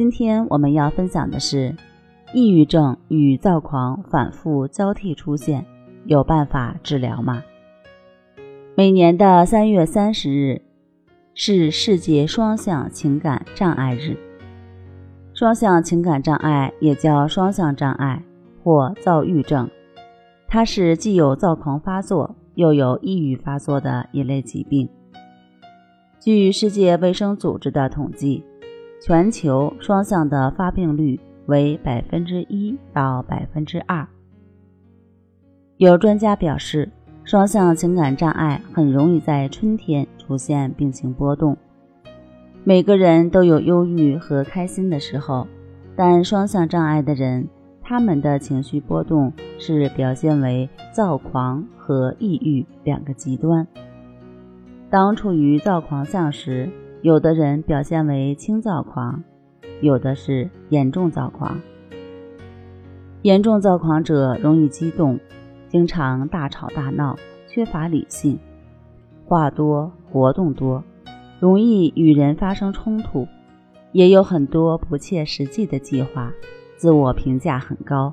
今天我们要分享的是，抑郁症与躁狂反复交替出现，有办法治疗吗？每年的三月三十日是世界双向情感障碍日。双向情感障碍也叫双向障碍或躁郁症，它是既有躁狂发作又有抑郁发作的一类疾病。据世界卫生组织的统计。全球双向的发病率为百分之一到百分之二。有专家表示，双向情感障碍很容易在春天出现病情波动。每个人都有忧郁和开心的时候，但双向障碍的人，他们的情绪波动是表现为躁狂和抑郁两个极端。当处于躁狂相时，有的人表现为轻躁狂，有的是严重躁狂。严重躁狂者容易激动，经常大吵大闹，缺乏理性，话多活动多，容易与人发生冲突，也有很多不切实际的计划，自我评价很高。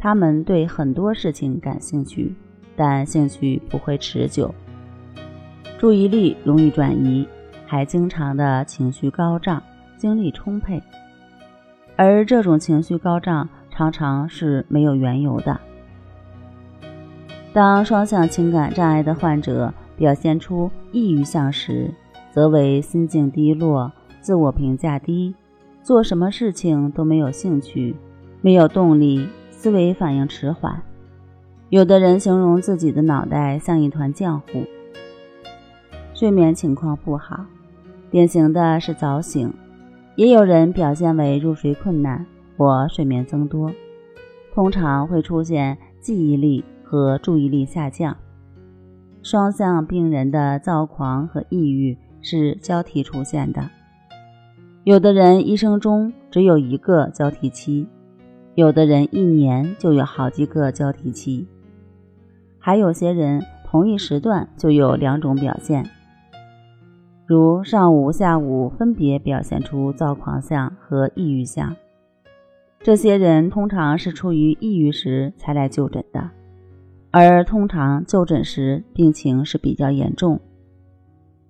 他们对很多事情感兴趣，但兴趣不会持久，注意力容易转移。还经常的情绪高涨，精力充沛，而这种情绪高涨常常是没有缘由的。当双向情感障碍的患者表现出抑郁相时，则为心境低落、自我评价低、做什么事情都没有兴趣、没有动力、思维反应迟缓。有的人形容自己的脑袋像一团浆糊，睡眠情况不好。典型的是早醒，也有人表现为入睡困难或睡眠增多，通常会出现记忆力和注意力下降。双向病人的躁狂和抑郁是交替出现的，有的人一生中只有一个交替期，有的人一年就有好几个交替期，还有些人同一时段就有两种表现。如上午、下午分别表现出躁狂相和抑郁相，这些人通常是处于抑郁时才来就诊的，而通常就诊时病情是比较严重，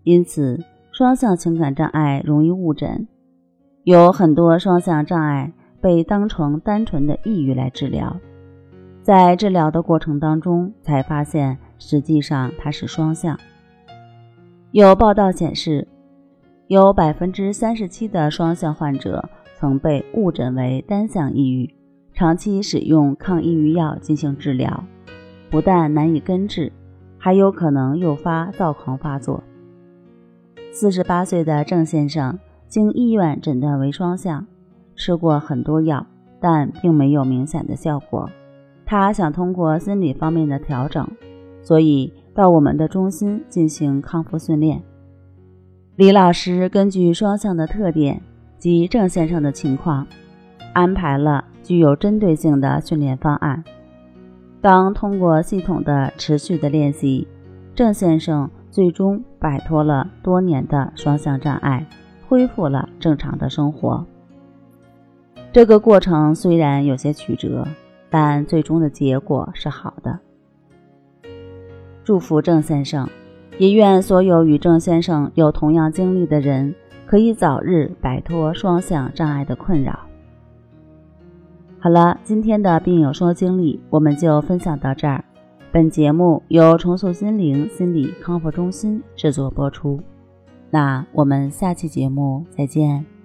因此双向情感障碍容易误诊，有很多双向障碍被当成单纯的抑郁来治疗，在治疗的过程当中才发现，实际上它是双向。有报道显示，有百分之三十七的双向患者曾被误诊为单向抑郁，长期使用抗抑郁药进行治疗，不但难以根治，还有可能诱发躁狂发作。四十八岁的郑先生经医院诊断为双向，吃过很多药，但并没有明显的效果。他想通过心理方面的调整，所以。到我们的中心进行康复训练。李老师根据双向的特点及郑先生的情况，安排了具有针对性的训练方案。当通过系统的、持续的练习，郑先生最终摆脱了多年的双向障碍，恢复了正常的生活。这个过程虽然有些曲折，但最终的结果是好的。祝福郑先生，也愿所有与郑先生有同样经历的人可以早日摆脱双向障碍的困扰。好了，今天的病友说经历我们就分享到这儿。本节目由重塑心灵心理康复中心制作播出。那我们下期节目再见。